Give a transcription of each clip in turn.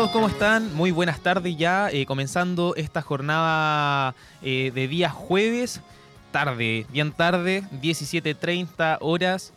Todos, ¿cómo están? Muy buenas tardes ya, eh, comenzando esta jornada eh, de día jueves, tarde, bien tarde, 17.30 horas.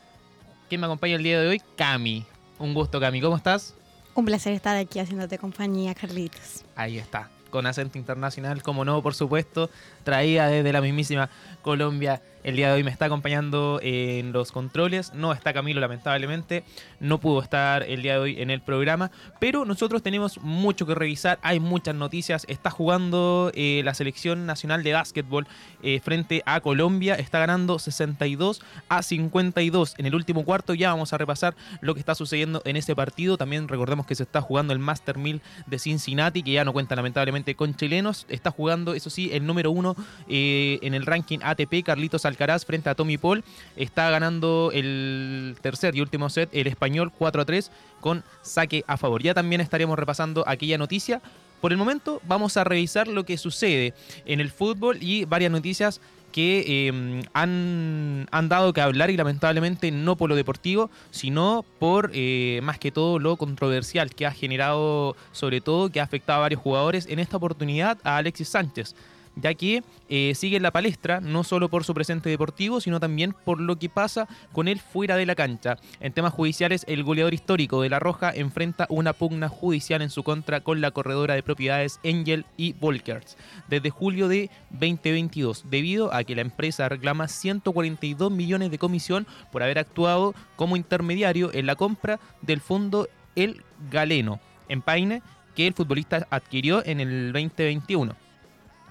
¿Quién me acompaña el día de hoy? Cami. Un gusto, Cami, ¿cómo estás? Un placer estar aquí haciéndote compañía, Carlitos. Ahí está, con acento internacional, como no, por supuesto, traída desde la mismísima Colombia el día de hoy me está acompañando en los controles. No está Camilo, lamentablemente. No pudo estar el día de hoy en el programa. Pero nosotros tenemos mucho que revisar. Hay muchas noticias. Está jugando eh, la selección nacional de básquetbol eh, frente a Colombia. Está ganando 62 a 52 en el último cuarto. Ya vamos a repasar lo que está sucediendo en ese partido. También recordemos que se está jugando el Master 1000 de Cincinnati, que ya no cuenta lamentablemente con chilenos. Está jugando, eso sí, el número uno eh, en el ranking ATP, Carlitos Alcaraz frente a Tommy Paul. Está ganando el tercer y último set el español 4 a 3 con saque a favor. Ya también estaremos repasando aquella noticia. Por el momento vamos a revisar lo que sucede en el fútbol y varias noticias que em, han, han, dado que hablar y lamentablemente no por lo deportivo, sino por eh, más que todo lo controversial que ha generado, sobre todo que ha afectado a varios jugadores, en esta oportunidad a Alexis Sánchez ya que eh, sigue en la palestra no solo por su presente deportivo, sino también por lo que pasa con él fuera de la cancha. En temas judiciales, el goleador histórico de La Roja enfrenta una pugna judicial en su contra con la corredora de propiedades Angel y Volkers desde julio de 2022, debido a que la empresa reclama 142 millones de comisión por haber actuado como intermediario en la compra del fondo El Galeno en Paine que el futbolista adquirió en el 2021.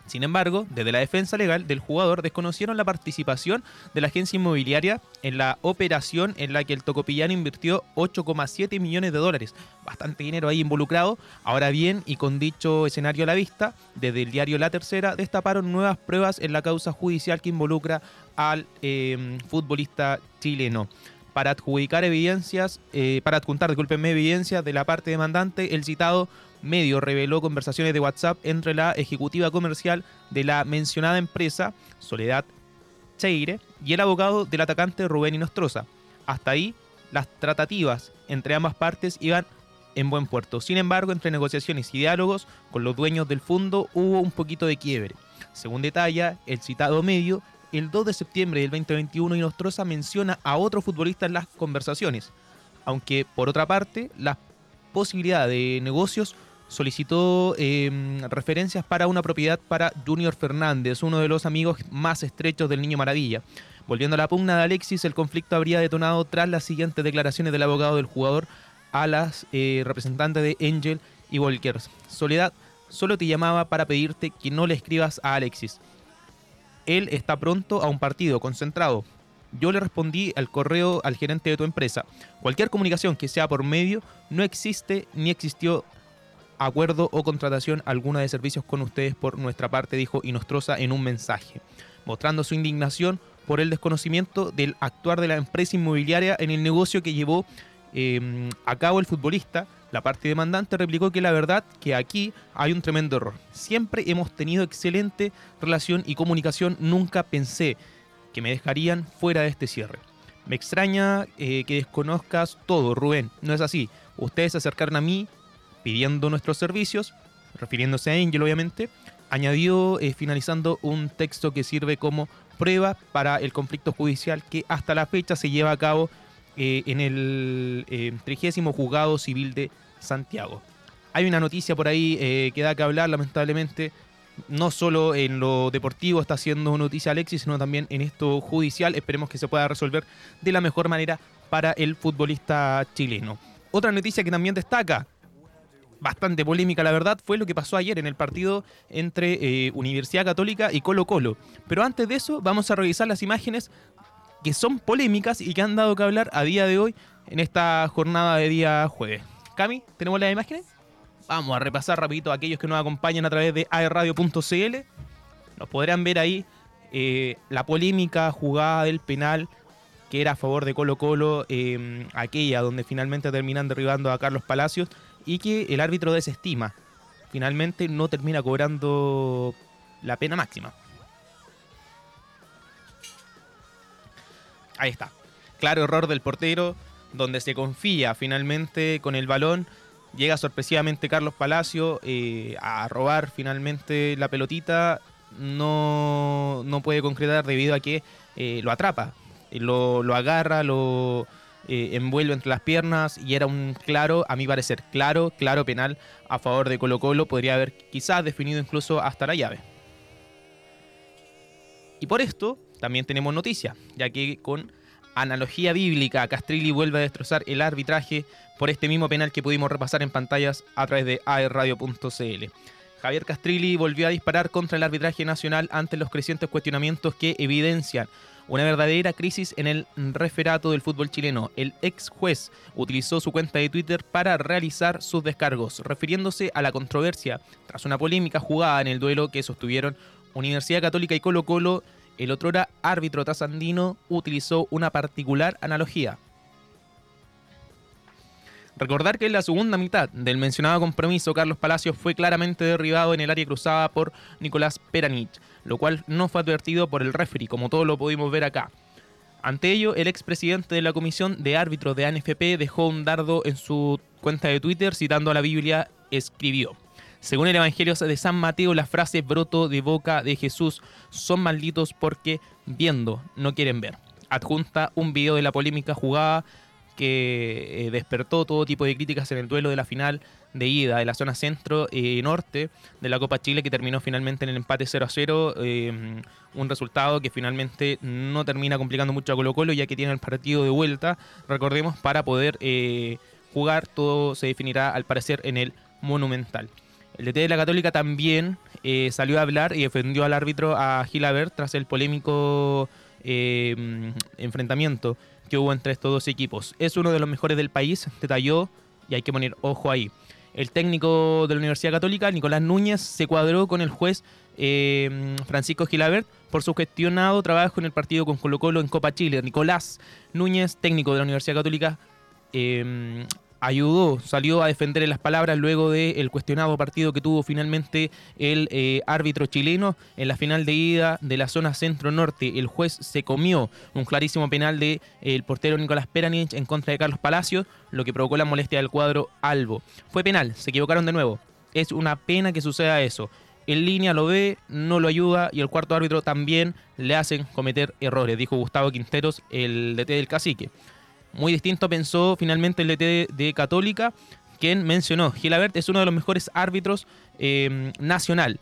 Sin embargo, desde la defensa legal del jugador desconocieron la participación de la agencia inmobiliaria en la operación en la que el tocopillano invirtió 8,7 millones de dólares. Bastante dinero ahí involucrado. Ahora bien, y con dicho escenario a la vista, desde el diario La Tercera destaparon nuevas pruebas en la causa judicial que involucra al eh, futbolista chileno para adjudicar evidencias, eh, para adjuntar, discúlpenme, evidencias de la parte demandante, el citado medio reveló conversaciones de WhatsApp entre la ejecutiva comercial de la mencionada empresa, Soledad Cheire, y el abogado del atacante Rubén Inostroza. Hasta ahí, las tratativas entre ambas partes iban en buen puerto. Sin embargo, entre negociaciones y diálogos con los dueños del fondo hubo un poquito de quiebre. Según detalla el citado medio, el 2 de septiembre del 2021 Inostroza menciona a otro futbolista en las conversaciones, aunque por otra parte la posibilidad de negocios solicitó em, referencias para una propiedad para Junior Fernández, uno de los amigos más estrechos del Niño Maravilla. Volviendo a la pugna de Alexis, el conflicto habría detonado tras las siguientes declaraciones del abogado del jugador a las eh, representantes de Angel y Volkers. Soledad, solo te llamaba para pedirte que no le escribas a Alexis. Él está pronto a un partido concentrado. Yo le respondí al correo al gerente de tu empresa. Cualquier comunicación que sea por medio no existe ni existió acuerdo o contratación alguna de servicios con ustedes por nuestra parte, dijo Inostroza en un mensaje, mostrando su indignación por el desconocimiento del actuar de la empresa inmobiliaria en el negocio que llevó em, a cabo el futbolista. La parte demandante replicó que la verdad que aquí hay un tremendo error. Siempre hemos tenido excelente relación y comunicación, nunca pensé que me dejarían fuera de este cierre. Me extraña eh, que desconozcas todo, Rubén. No es así. Ustedes se acercaron a mí pidiendo nuestros servicios, refiriéndose a Angel obviamente, añadió eh, finalizando un texto que sirve como prueba para el conflicto judicial que hasta la fecha se lleva a cabo eh, en el trigésimo juzgado civil de Santiago. Hay una noticia por ahí que da que hablar, lamentablemente, no solo en lo deportivo está haciendo noticia Alexis, sino también en esto judicial. Esperemos que se pueda resolver de la mejor manera para el futbolista chileno. Otra noticia que también destaca, bastante polémica, la verdad, fue lo que pasó ayer en el partido entre eh, Universidad Católica y Colo Colo. Pero antes de eso, vamos a revisar las imágenes que son polémicas y que han dado que hablar a día de hoy en esta jornada de día jueves. Cami, ¿tenemos las imágenes? Vamos a repasar rapidito a aquellos que nos acompañan a través de aerradio.cl. Nos podrán ver ahí eh, la polémica jugada del penal que era a favor de Colo Colo, eh, aquella donde finalmente terminan derribando a Carlos Palacios y que el árbitro desestima. Finalmente no termina cobrando la pena máxima. Ahí está. Claro error del portero, donde se confía finalmente con el balón Llega sorpresivamente Carlos Palacio eh, a robar finalmente la pelotita. No, no puede concretar debido a que eh, lo atrapa, lo, lo agarra, lo envuelve entre las piernas y era un claro, a mi parecer, claro, claro penal a favor de Colo Colo. Podría haber quizás definido incluso hasta la llave. Y por esto también tenemos noticia, ya que con analogía bíblica, Castrilli vuelve a destrozar el arbitraje por este mismo penal que pudimos repasar en pantallas a través de aerradio.cl. Javier Castrilli volvió a disparar contra el arbitraje nacional ante los crecientes cuestionamientos que evidencian una verdadera crisis en el referato del fútbol chileno. El ex juez utilizó su cuenta de Twitter para realizar sus descargos, refiriéndose a la controversia tras una polémica jugada en el duelo que sostuvieron Universidad Católica y Colo Colo, el otrora árbitro tasandino utilizó una particular analogía. Recordar que en la segunda mitad del mencionado compromiso, Carlos Palacios fue claramente derribado en el área cruzada por Nicolás Peranich, lo cual no fue advertido por el referee, como todos lo pudimos ver acá. Ante ello, el expresidente de la comisión de árbitros de ANFP dejó un dardo en su cuenta de Twitter citando a la Biblia, escribió. Según el Evangelio de San Mateo, las frases broto de boca de Jesús son malditos porque viendo no quieren ver. Adjunta un video de la polémica jugada que eh, despertó todo tipo de críticas en el duelo de la final de ida de la zona centro y eh, norte de la Copa Chile que terminó finalmente en el empate 0 a 0, eh, un resultado que finalmente no termina complicando mucho a Colo Colo ya que tiene el partido de vuelta, recordemos, para poder jugar todo se definirá al parecer en el Monumental. El DT de la Católica también eh, salió a hablar y defendió al árbitro a Gilabert tras el polémico eh, enfrentamiento que hubo entre estos dos equipos. Es uno de los mejores del país, detalló, y hay que poner ojo ahí. El técnico de la Universidad Católica, Nicolás Núñez, se cuadró con el juez eh, Francisco Gilabert por su gestionado trabajo en el partido con Colo Colo en Copa Chile. Nicolás Núñez, técnico de la Universidad Católica, ayudó, salió a defender en las palabras luego del cuestionado partido que tuvo finalmente el eh, árbitro chileno en la final de ida de la zona centro-norte. El juez se comió un clarísimo penal del de, el portero Nicolás Peranich en contra de Carlos Palacios, lo que provocó la molestia del cuadro Albo. Fue penal, se equivocaron de nuevo. Es una pena que suceda eso. En línea lo ve, no lo ayuda y el cuarto árbitro también le hacen cometer errores, dijo Gustavo Quinteros, el DT del cacique. Muy distinto pensó finalmente el DT de Católica, quien mencionó, Gilabert es uno de los mejores árbitros em, nacional.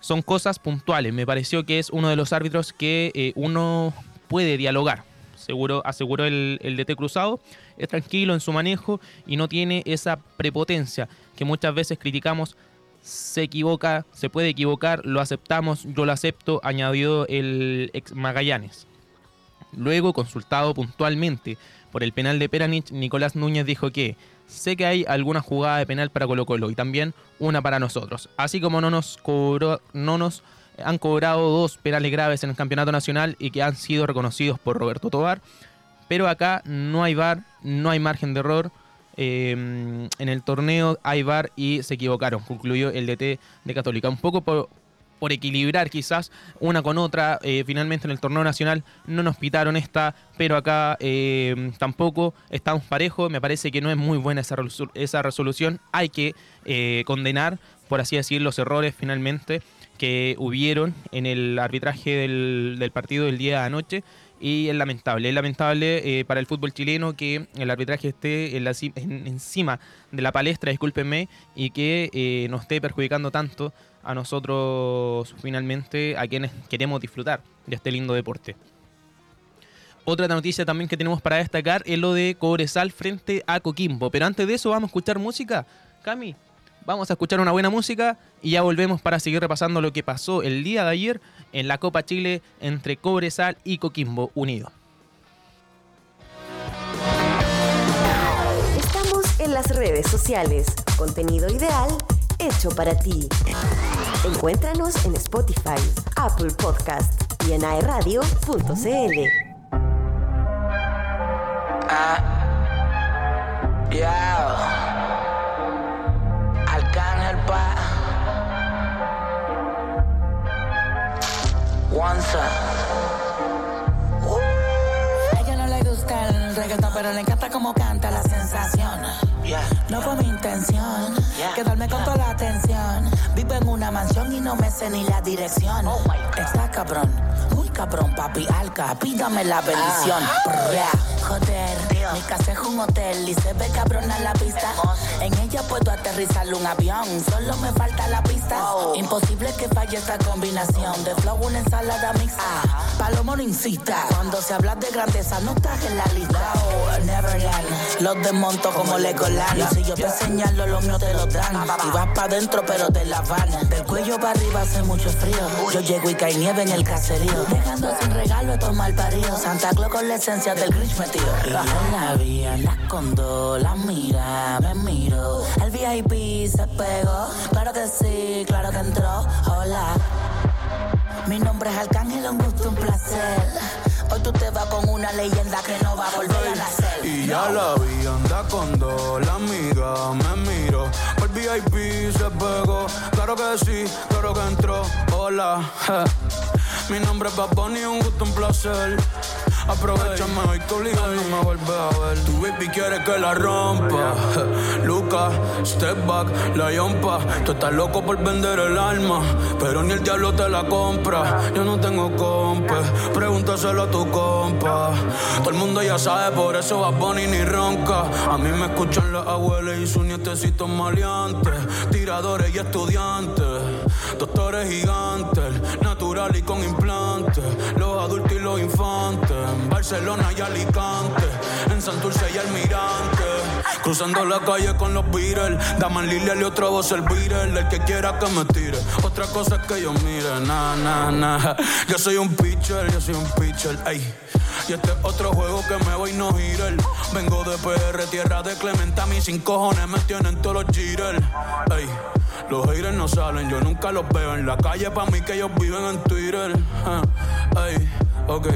Son cosas puntuales. Me pareció que es uno de los árbitros que eh, uno puede dialogar. Seguro, aseguró el, el DT Cruzado. Es tranquilo en su manejo y no tiene esa prepotencia que muchas veces criticamos se equivoca, se puede equivocar, lo aceptamos, yo lo acepto, añadió el ex Magallanes. Luego, consultado puntualmente por el penal de Peranich, Nicolás Núñez dijo que sé que hay alguna jugada de penal para Colo Colo y también una para nosotros. Así como no nos, cobró, no nos han cobrado dos penales graves en el campeonato nacional y que han sido reconocidos por Roberto Tobar. Pero acá no hay VAR, no hay margen de error. Eh, en el torneo hay VAR y se equivocaron, concluyó el DT de Católica. Un poco por, por equilibrar quizás una con otra. Eh, finalmente en el torneo nacional no nos pitaron esta, pero acá eh, tampoco estamos parejos. Me parece que no es muy buena esa, esa resolución. Hay que eh, condenar, por así decir, los errores finalmente que hubieron en el arbitraje del, partido del día de anoche y es lamentable. Es lamentable para el fútbol chileno que el arbitraje esté en la, encima de la palestra, discúlpenme, y que nos esté perjudicando tanto a nosotros finalmente, a quienes queremos disfrutar de este lindo deporte. Otra noticia también que tenemos para destacar es lo de Cobresal frente a Coquimbo. Pero antes de eso vamos a escuchar música. Cami, vamos a escuchar una buena música y ya volvemos para seguir repasando lo que pasó el día de ayer en la Copa Chile entre Cobresal y Coquimbo Unido. Estamos en las redes sociales. Contenido ideal hecho para ti. Encuéntranos en Spotify, Apple Podcast y en aeradio.cl. Ah, yeah. Arcángel pa. Once. A ella no le gusta el reggaetón, pero le encanta como canta la sensación. No por mi intención. Quedarme con toda la atención. Vivo en una mansión y no me sé ni la dirección. Está cabrón, muy cabrón, papi alca. Pídame la bendición. Joder, mi casa es un hotel y se ve cabrón a la pista. En ella puedo aterrizar un avión, solo me falta la pista. Imposible que falle esta combinación de flow, una ensalada mixta. Palomo no incita, cuando se habla de grandeza no estás en la lista. Oh, Neverland, los desmonto como Legoland. Y si yo te señalo, los míos te lo dan. Y vas pa' dentro, pero te la van. Del cuello para arriba hace mucho frío. Yo llego y cae nieve en el caserío. Dejando sin regalo estos mal paridos. Santa Claus con la esencia del Grinch metido. Yo la dos, la mira, me miro. El VIP se pegó, claro que sí, claro que entró. Hola. Mi nombre es Arcángel, un gusto, un placer. Hoy tú te vas con una leyenda que no va a volver a nacer. Y ya la vi, anda con dos, la amiga me miro. El VIP se pegó, claro que sí, claro que entró. Hola. Mi nombre es Bad Bunny, un gusto, un placer. Aprovechame hoy que obligado no me vuelve a ver. Tu baby quiere que la rompa. Luca, step back, la yompa. Tú estás loco por vender el alma, pero ni el diablo te la compra. Yo no tengo compa, pregúntaselo a tu compa. Todo el mundo ya sabe, por eso va Bunny ni ronca. A mí me escuchan las abuelas y sus nietecitos maleantes. Tiradores y estudiantes, doctores gigantes, natural y con implantes. Los adultos y los infantes. Barcelona y Alicante, en Santurce y Almirante. Cruzando la calle con los Beatles. Daman Lilia y otra voz el Beatle. El que quiera que me tire. Otra cosa es que yo mire. Na, na, na. Yo soy un pitcher, yo soy un pitcher. Ey. Y este es otro juego que me voy no girar. Vengo de PR, tierra de Clemente. A mí sin cojones me tienen todos los jitters. Ey. Los haters no salen, yo nunca los veo en la calle. Pa' mí que ellos viven en Twitter. Ah, Ey, ok.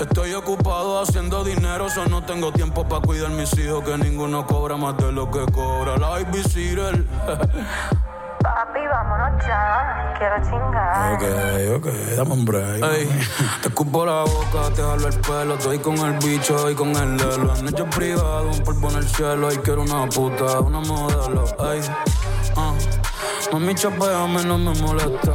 Estoy ocupado haciendo dinero, so no tengo tiempo para cuidar mis hijos, que ninguno cobra más de lo que cobra la babysitter. Papi, vámonos ya. Quiero chingar. Ok, ok, dame un break. Ey, te escupo la boca, te jalo el pelo. Estoy con el bicho y con el lelo. En hecho privado, un polvo en el cielo. Y quiero una puta, una modelo. Ey, ah, mami, chapeame, no me molesta.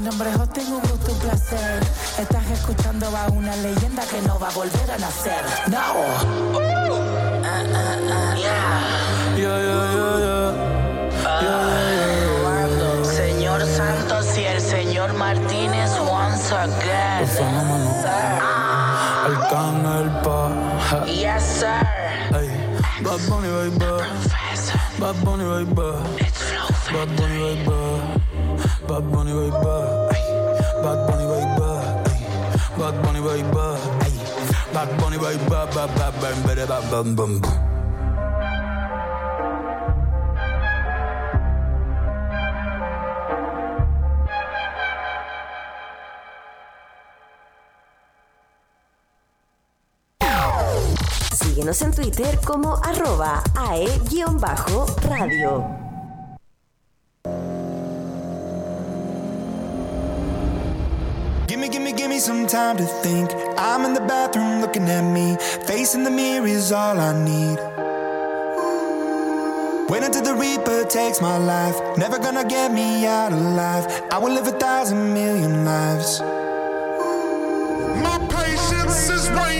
Mi nombre es Justin, un gusto, un placer. Estás escuchando a una leyenda que no va a volver a nacer. No. Yeah, yeah, yeah, yeah. Yeah, Señor Santos y el señor Martínez once again. Arcángel pa. ja. Yes, sir. Ey, Bad Bunny, baby. Bad Bunny, baby. It's flow. Bad Bunny, baby. Bad Bunny, baby. Ay, Bad Bunny, baby. Ay, Bad Bunny, baby. Ay, Bad Bunny, baby. Ba, ba, ba, ba, ba, ba, bum, bum, bum. Síguenos en Twitter como arroba ae-radio. Some time to think. I'm in the bathroom looking at me. Facing the mirror is all I need. Wait until the Reaper takes my life. Never gonna get me out alive. I will live a thousand million lives. My patience is waning.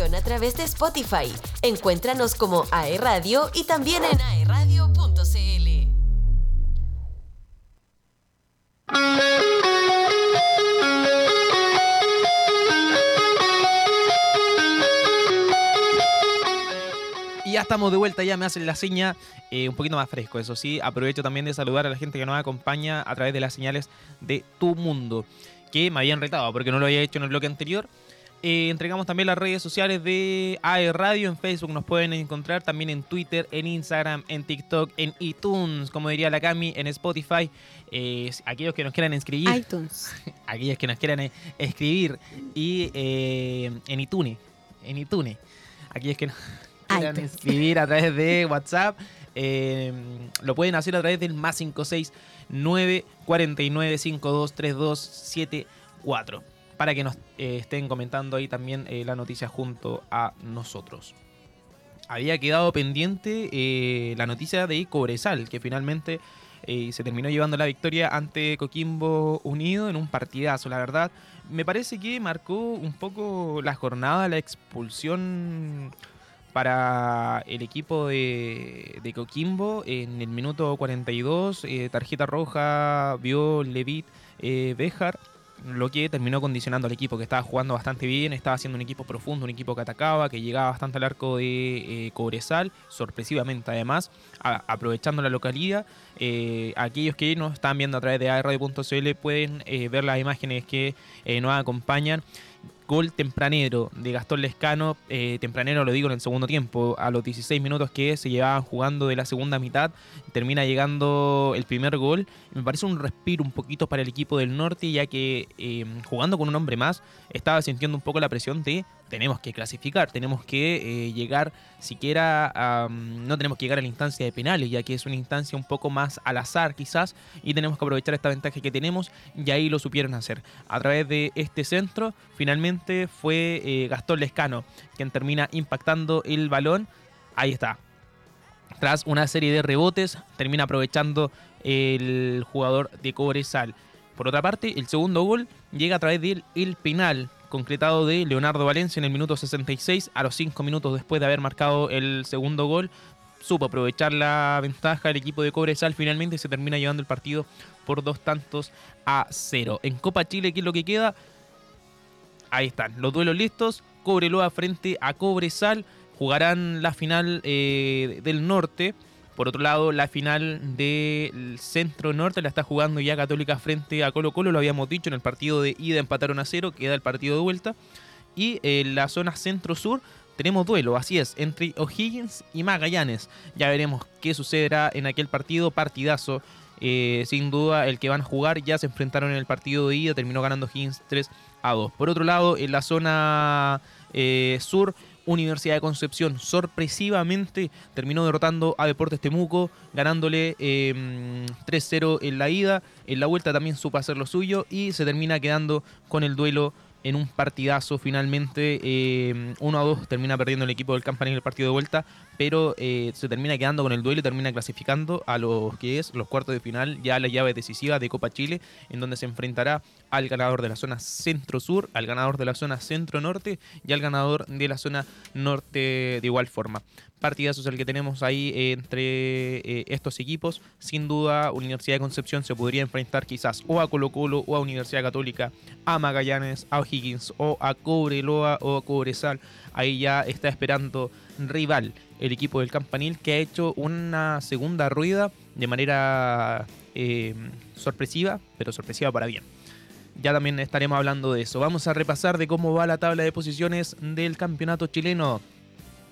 A través de Spotify. Encuéntranos como AE Radio y también en aeradio.cl. Y ya estamos de vuelta, ya me hacen la seña eh, un poquito más fresco, eso sí. Aprovecho también de saludar a la gente que nos acompaña a través de las señales de Tu Mundo, que me habían retado porque no lo había hecho en el bloque anterior. Eh, entregamos también las redes sociales de AE Radio. En Facebook nos pueden encontrar, también en Twitter, en Instagram, en TikTok, en iTunes, como diría la Cami, en Spotify. Eh, aquellos que nos quieran inscribir, iTunes. aquellos que nos quieran eh, escribir y eh, en iTunes, en iTunes, aquellos que nos quieran iTunes. escribir a través de WhatsApp, eh, lo pueden hacer a través del más 56 949 523274 para que nos eh, estén comentando ahí también eh, la noticia junto a nosotros. Había quedado pendiente eh, la noticia de Cobresal, que finalmente se terminó llevando la victoria ante Coquimbo Unido en un partidazo, la verdad. Me parece que marcó un poco la jornada, la expulsión para el equipo de, Coquimbo en el minuto 42. eh, tarjeta roja vio Levit Bejar, lo que terminó condicionando al equipo que estaba jugando bastante bien, estaba siendo un equipo profundo, un equipo que atacaba, que llegaba bastante al arco de eh, Cobresal, sorpresivamente además, aprovechando la localidad. Eh, aquellos que nos están viendo a través de aerradio.cl pueden eh, ver las imágenes que eh, nos acompañan. Gol tempranero de Gastón Lescano, eh, tempranero lo digo en el segundo tiempo, a los 16 minutos que se llevaban jugando de la segunda mitad, termina llegando el primer gol. Me parece un respiro un poquito para el equipo del norte, ya que eh, jugando con un hombre más, estaba sintiendo un poco la presión de tenemos que clasificar, tenemos que eh, llegar siquiera a, mm, no tenemos que llegar a la instancia de penales, ya que es una instancia un poco más al azar quizás, y tenemos que aprovechar esta ventaja que tenemos, y ahí lo supieron hacer. A través de este centro, finalmente fue eh, Gastón Lescano quien termina impactando el balón. Ahí está, tras una serie de rebotes, termina aprovechando el jugador de Cobresal. Por otra parte, el segundo gol llega a través del el penal concretado de Leonardo Valencia en el minuto 66, a los 5 minutos después de haber marcado el segundo gol. Supo aprovechar la ventaja el equipo de Cobresal, finalmente se termina llevando el partido por dos tantos a cero. En Copa Chile, ¿qué es lo que queda? Ahí están, los duelos listos. Cobreloa frente a Cobresal. Jugarán la final eh, del norte. Por otro lado, la final del centro norte la está jugando ya Católica frente a Colo Colo. Lo habíamos dicho en el partido de ida empataron a cero. Queda el partido de vuelta. Y en la zona centro-sur tenemos duelo, así es, entre O'Higgins y Magallanes. Ya veremos qué sucederá en aquel partido, partidazo. Eh, sin duda, el que van a jugar ya se enfrentaron en el partido de ida, terminó ganando O'Higgins 3 a 2. Por otro lado, en la zona eh, sur, Universidad de Concepción sorpresivamente terminó derrotando a Deportes Temuco, ganándole eh, 3-0 en la ida. En la vuelta también supo hacer lo suyo y se termina quedando con el duelo en un partidazo finalmente. eh, 1 a 2 termina perdiendo el equipo del Campanil el partido de vuelta, pero eh, se termina quedando con el duelo y termina clasificando a los que es los cuartos de final, ya la llave decisiva de Copa Chile, en donde se enfrentará al ganador de la zona centro-sur, al ganador de la zona centro-norte y al ganador de la zona norte de igual forma. Partidazo es que tenemos ahí entre eh, estos equipos. Sin duda, Universidad de Concepción se podría enfrentar quizás o a Colo Colo o a Universidad Católica, a Magallanes, a O'Higgins o a Cobreloa o a Cobresal. Ahí ya está esperando rival el equipo del Campanil que ha hecho una segunda rueda de manera eh, sorpresiva, pero sorpresiva para bien. Ya también estaremos hablando de eso. Vamos a repasar de cómo va la tabla de posiciones del campeonato chileno.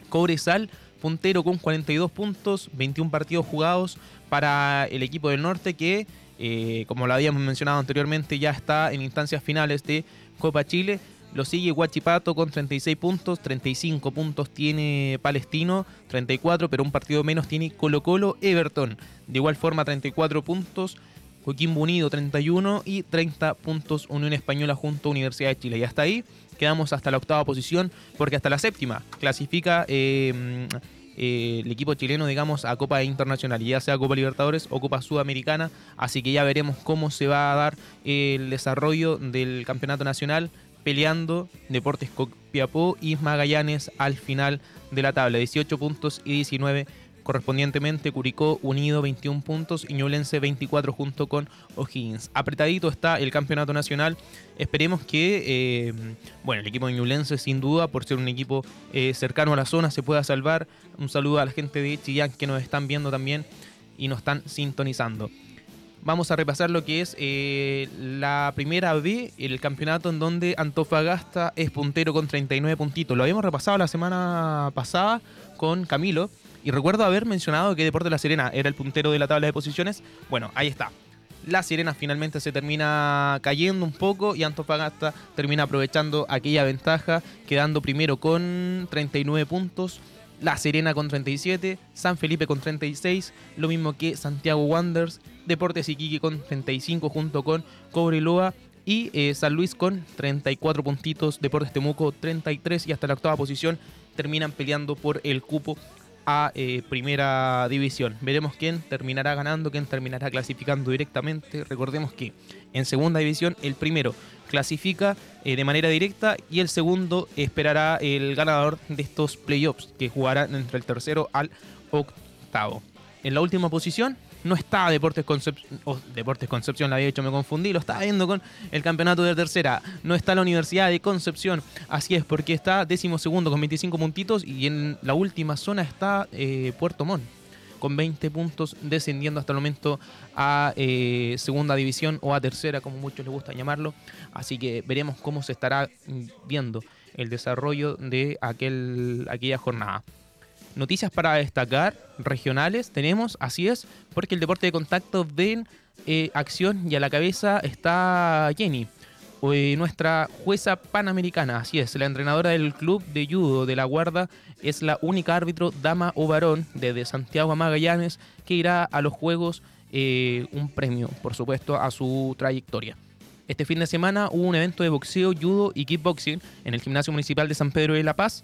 Cobresal, puntero con 42 puntos, 21 partidos jugados para el equipo del norte que, eh, como lo habíamos mencionado anteriormente, ya está en instancias finales de Copa Chile. Lo sigue Huachipato con 36 puntos, 35 puntos tiene Palestino, 34, pero un partido menos tiene Colo Colo Everton. De igual forma 34 puntos, Coquimbo Unido 31 y 30 puntos Unión Española junto a Universidad de Chile. Y hasta ahí quedamos hasta la octava posición porque hasta la séptima clasifica eh, eh, el equipo chileno, digamos, a Copa Internacional, ya sea Copa Libertadores o Copa Sudamericana. Así que ya veremos cómo se va a dar el desarrollo del campeonato nacional peleando Deportes Copiapó y Magallanes al final de la tabla, 18 puntos y 19 correspondientemente Curicó Unido 21 puntos y Ñublense 24 junto con O'Higgins. Apretadito está el campeonato nacional. Esperemos que, eh, bueno, el equipo de Ñublense sin duda, por ser un equipo eh, cercano a la zona, se pueda salvar. Un saludo a la gente de Chillán que nos están viendo también y nos están sintonizando. Vamos a repasar lo que es eh, la primera B, el campeonato en donde Antofagasta es puntero con 39 puntitos. Lo habíamos repasado la semana pasada con Camilo y recuerdo haber mencionado que Deporte La Serena era el puntero de la tabla de posiciones. Bueno, ahí está. La Serena finalmente se termina cayendo un poco y Antofagasta termina aprovechando aquella ventaja, quedando primero con 39 puntos. La Serena con 37, San Felipe con 36, lo mismo que Santiago Wanderers, Deportes Iquique con 35 junto con Cobreloa y eh, San Luis con 34 puntitos, Deportes Temuco 33 y hasta la octava posición terminan peleando por el cupo a eh, primera división. Veremos quién terminará ganando, quién terminará clasificando directamente. Recordemos que en segunda división el primero clasifica eh, de manera directa y el segundo esperará el ganador de estos playoffs que jugarán entre el tercero al octavo. En la última posición no está Deportes Concepción, Deportes Concepción, la había hecho, me confundí, lo estaba viendo con el campeonato de tercera. No está la Universidad de Concepción, así es, porque está décimo segundo con 25 puntitos y en la última zona está eh, Puerto Montt con 20 puntos, descendiendo hasta el momento a eh, segunda división o a tercera, como muchos les gusta llamarlo. Así que veremos cómo se estará viendo el desarrollo de aquel, aquella jornada. Noticias para destacar regionales tenemos, así es, porque el deporte de contacto ven eh, acción y a la cabeza está Jenny, eh, nuestra jueza panamericana, así es, la entrenadora del club de judo de la guarda es la única árbitro dama o varón desde Santiago a Magallanes que irá a los Juegos eh, un premio, por supuesto, a su trayectoria. Este fin de semana hubo un evento de boxeo, judo y kickboxing en el Gimnasio Municipal de San Pedro de La Paz.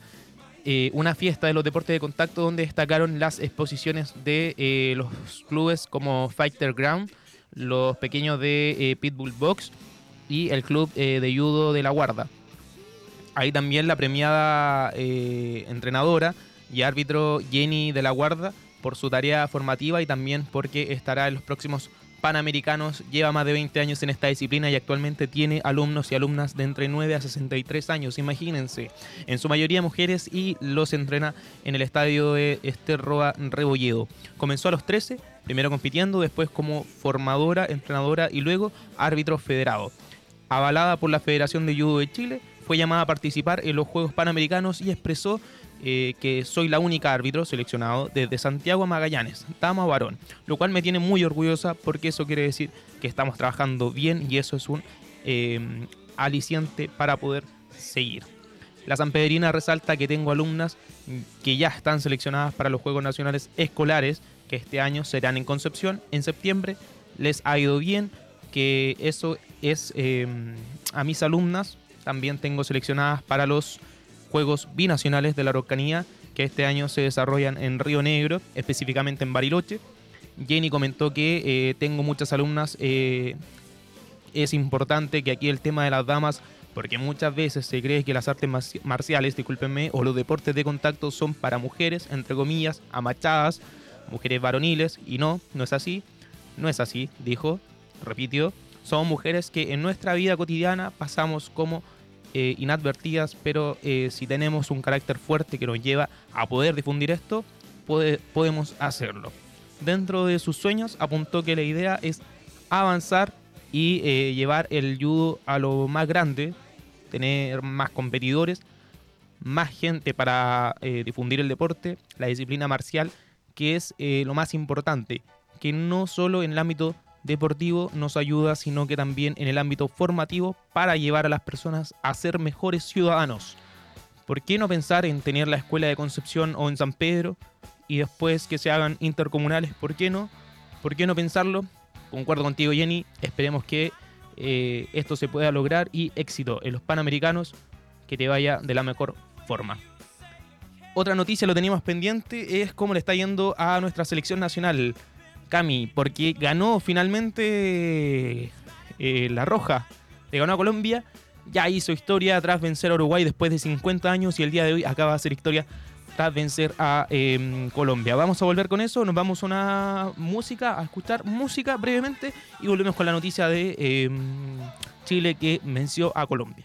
Eh, una fiesta de los deportes de contacto donde destacaron las exposiciones de los clubes como Fighter Ground, los pequeños de Pitbull Box y el club eh, de judo de la Guarda. Ahí también la premiada eh, entrenadora y árbitro Jenny de la Guarda por su tarea formativa y también porque estará en los próximos Panamericanos. Lleva más de 20 años en esta disciplina y actualmente tiene alumnos y alumnas de entre 9 a 63 años. Imagínense, en su mayoría mujeres y los entrena en el estadio de Esterroa Rebolledo. Comenzó a los 13, primero compitiendo, después como formadora, entrenadora y luego árbitro federado. Avalada por la Federación de Judo de Chile, fue llamada a participar en los Juegos Panamericanos y expresó eh, que soy la única árbitro seleccionado desde Santiago a Magallanes, dama varón, lo cual me tiene muy orgullosa porque eso quiere decir que estamos trabajando bien y eso es un eh, aliciente para poder seguir. La Sanpedrina resalta que tengo alumnas que ya están seleccionadas para los Juegos Nacionales Escolares que este año serán en Concepción en septiembre. Les ha ido bien, que eso es eh, a mis alumnas también tengo seleccionadas para los Juegos Binacionales de la Araucanía, que este año se desarrollan en Río Negro, específicamente en Bariloche. Jenny comentó que eh, tengo muchas alumnas. eh, es importante que aquí el tema de las damas, porque muchas veces se cree que las artes marci- marciales, discúlpenme, o los deportes de contacto son para mujeres, entre comillas, amachadas, mujeres varoniles, y no, no es así. No es así, dijo, repitió. Son mujeres que en nuestra vida cotidiana pasamos como eh, inadvertidas, pero eh, si tenemos un carácter fuerte que nos lleva a poder difundir esto, podemos hacerlo. Dentro de sus sueños apuntó que la idea es avanzar y eh, llevar el judo a lo más grande, tener más competidores, más gente para eh, difundir el deporte, la disciplina marcial, que es lo más importante, que no solo en el ámbito deportivo nos ayuda, sino que también en el ámbito formativo para llevar a las personas a ser mejores ciudadanos. ¿Por qué no pensar en tener la escuela de Concepción o en San Pedro y después que se hagan intercomunales? ¿Por qué no? ¿Por qué no pensarlo? Concuerdo contigo, Jenny. Esperemos que eh, esto se pueda lograr y éxito en los Panamericanos, que te vaya de la mejor forma. Otra noticia lo teníamos pendiente es cómo le está yendo a nuestra selección nacional, Cami, porque ganó finalmente eh, la Roja, le ganó a Colombia, ya hizo historia tras vencer a Uruguay después de 50 años y el día de hoy acaba de hacer historia tras vencer a eh, Colombia. Vamos a volver con eso, nos vamos a una música, a escuchar música brevemente y volvemos con la noticia de eh, Chile que venció a Colombia.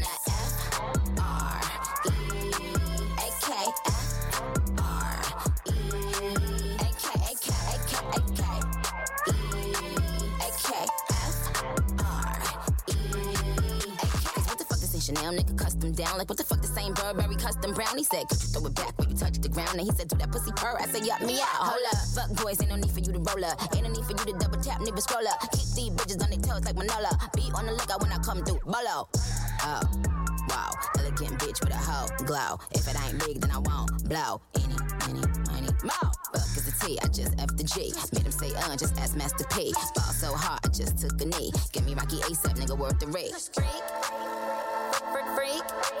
Like what the fuck this ain't Burberry custom brown? He said, could you throw it back when you touch the ground? And he said, do that pussy purr. I said, yup me out. Hold up, fuck boys, ain't no need for you to roll up. Ain't no need for you to double tap, nigga scroll up. Keep these bitches on their toes like Manola. Be on the lookout when I come through. Bolo. Oh. Wow, elegant bitch with a hoe glow. If it ain't big, then I won't blow. Any, any, money, more. Fuck is the T, I just F the G. Made him say, uh, just ask Master P. Fall so hard, I just took a knee. Give me Rocky ASAP, nigga, worth the rate. Freak, freak, freak.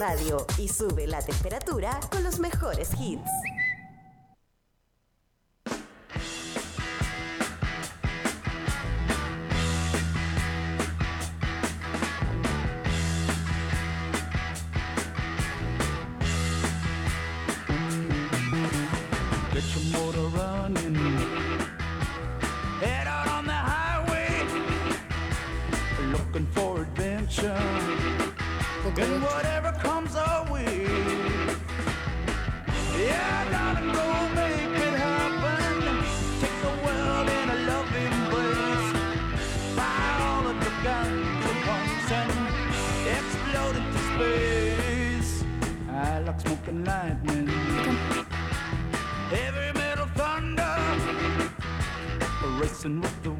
Radio y sube la temperatura con los mejores hits. Racing with the